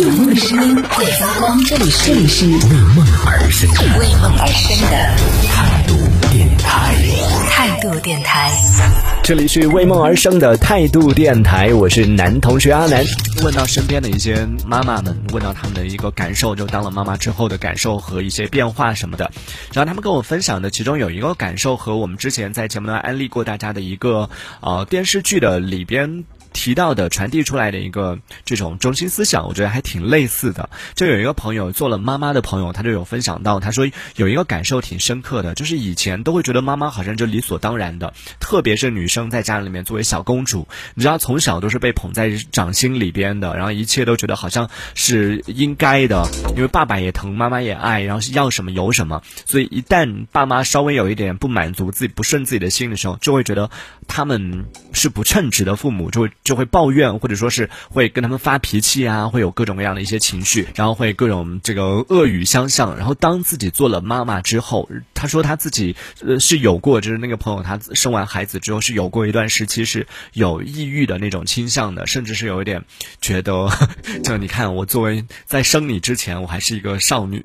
有梦的声音会发光，这里是这里是为梦而生的为梦而生的态度电台。态度电台。这里是为梦而生的态度电台，我是男同学阿南。问到身边的一些妈妈们，问到他们的一个感受，就当了妈妈之后的感受和一些变化什么的。然后他们跟我分享的，其中有一个感受和我们之前在节目中安利过大家的一个呃电视剧的里边。提到的传递出来的一个这种中心思想，我觉得还挺类似的。就有一个朋友做了妈妈的朋友，他就有分享到，他说有一个感受挺深刻的，就是以前都会觉得妈妈好像就理所当然的，特别是女生在家里面作为小公主，你知道从小都是被捧在掌心里边的，然后一切都觉得好像是应该的，因为爸爸也疼，妈妈也爱，然后要什么有什么，所以一旦爸妈稍微有一点不满足自己不顺自己的心的时候，就会觉得他们是不称职的父母，就会。就会抱怨，或者说是会跟他们发脾气啊，会有各种各样的一些情绪，然后会各种这个恶语相向。然后当自己做了妈妈之后，他说他自己呃是有过，就是那个朋友他生完孩子之后是有过一段时期是有抑郁的那种倾向的，甚至是有一点觉得，就你看我作为在生你之前我还是一个少女，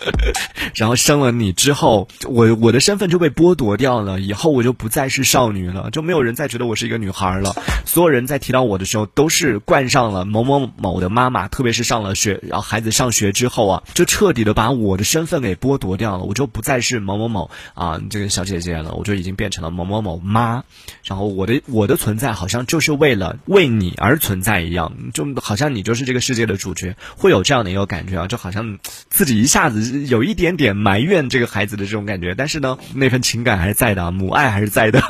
然后生了你之后，我我的身份就被剥夺掉了，以后我就不再是少女了，就没有人再觉得我是一个女孩了，所有人。在提到我的时候，都是冠上了某某某的妈妈，特别是上了学，然后孩子上学之后啊，就彻底的把我的身份给剥夺掉了，我就不再是某某某啊这个小姐姐了，我就已经变成了某某某妈，然后我的我的存在好像就是为了为你而存在一样，就好像你就是这个世界的主角，会有这样的一个感觉啊，就好像自己一下子有一点点埋怨这个孩子的这种感觉，但是呢，那份情感还是在的，母爱还是在的，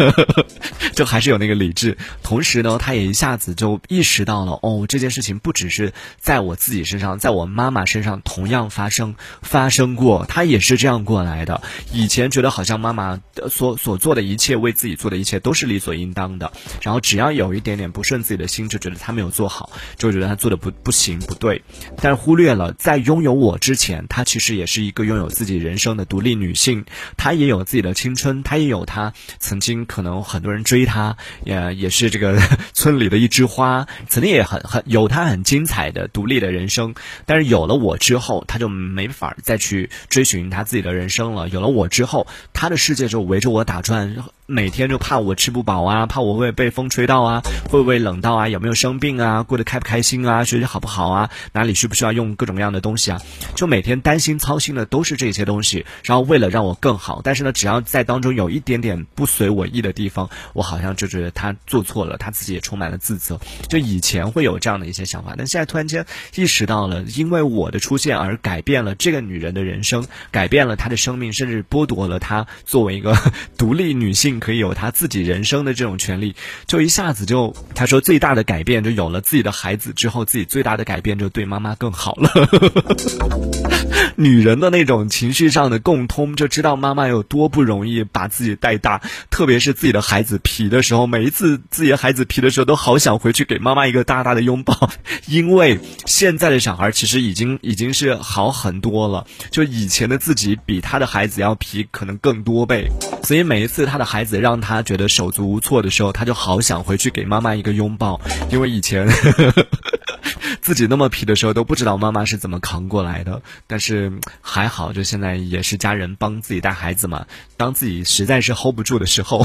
就还是有那个理智，同时呢，他也。一下子就意识到了，哦，这件事情不只是在我自己身上，在我妈妈身上同样发生发生过，她也是这样过来的。以前觉得好像妈妈所所做的一切，为自己做的一切都是理所应当的，然后只要有一点点不顺自己的心，就觉得她没有做好，就觉得她做的不不行不对，但是忽略了在拥有我之前，她其实也是一个拥有自己人生的独立女性，她也有自己的青春，她也有她曾经可能很多人追她，也也是这个村。里的一枝花，曾经也很很有他很精彩的独立的人生，但是有了我之后，他就没法再去追寻他自己的人生了。有了我之后，他的世界就围着我打转。每天就怕我吃不饱啊，怕我会被风吹到啊，会不会冷到啊，有没有生病啊，过得开不开心啊，学习好不好啊，哪里需不需要用各种各样的东西啊？就每天担心操心的都是这些东西，然后为了让我更好，但是呢，只要在当中有一点点不随我意的地方，我好像就觉得他做错了，他自己也充满了自责。就以前会有这样的一些想法，但现在突然间意识到了，因为我的出现而改变了这个女人的人生，改变了她的生命，甚至剥夺了她作为一个 独立女性。可以有他自己人生的这种权利，就一下子就他说最大的改变就有了自己的孩子之后，自己最大的改变就对妈妈更好了。女人的那种情绪上的共通，就知道妈妈有多不容易把自己带大，特别是自己的孩子皮的时候，每一次自己的孩子皮的时候，都好想回去给妈妈一个大大的拥抱。因为现在的小孩其实已经 已经是好很多了，就以前的自己比他的孩子要皮可能更多倍，所以每一次他的孩子让他觉得手足无措的时候，他就好想回去给妈妈一个拥抱，因为以前。自己那么皮的时候都不知道妈妈是怎么扛过来的，但是还好，就现在也是家人帮自己带孩子嘛。当自己实在是 hold 不住的时候，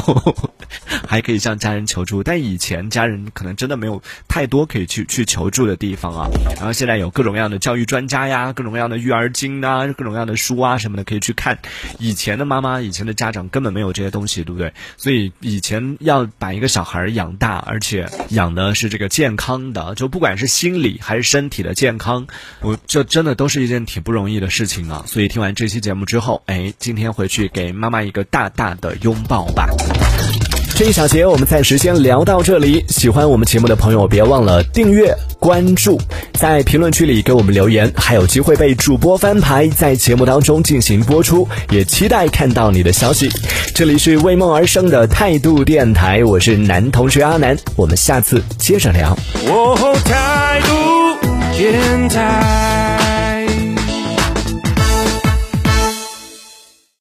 还可以向家人求助。但以前家人可能真的没有太多可以去去求助的地方啊。然后现在有各种各样的教育专家呀，各种各样的育儿经啊，各种各样的书啊什么的可以去看。以前的妈妈，以前的家长根本没有这些东西，对不对？所以以前要把一个小孩养大，而且养的是这个健康的，就不管是心心理还是身体的健康，我这真的都是一件挺不容易的事情啊。所以听完这期节目之后，哎，今天回去给妈妈。一个大大的拥抱吧。这一小节我们暂时先聊到这里。喜欢我们节目的朋友，别忘了订阅、关注，在评论区里给我们留言，还有机会被主播翻牌，在节目当中进行播出。也期待看到你的消息。这里是为梦而生的态度电台，我是男同学阿南，我们下次接着聊。态度电台。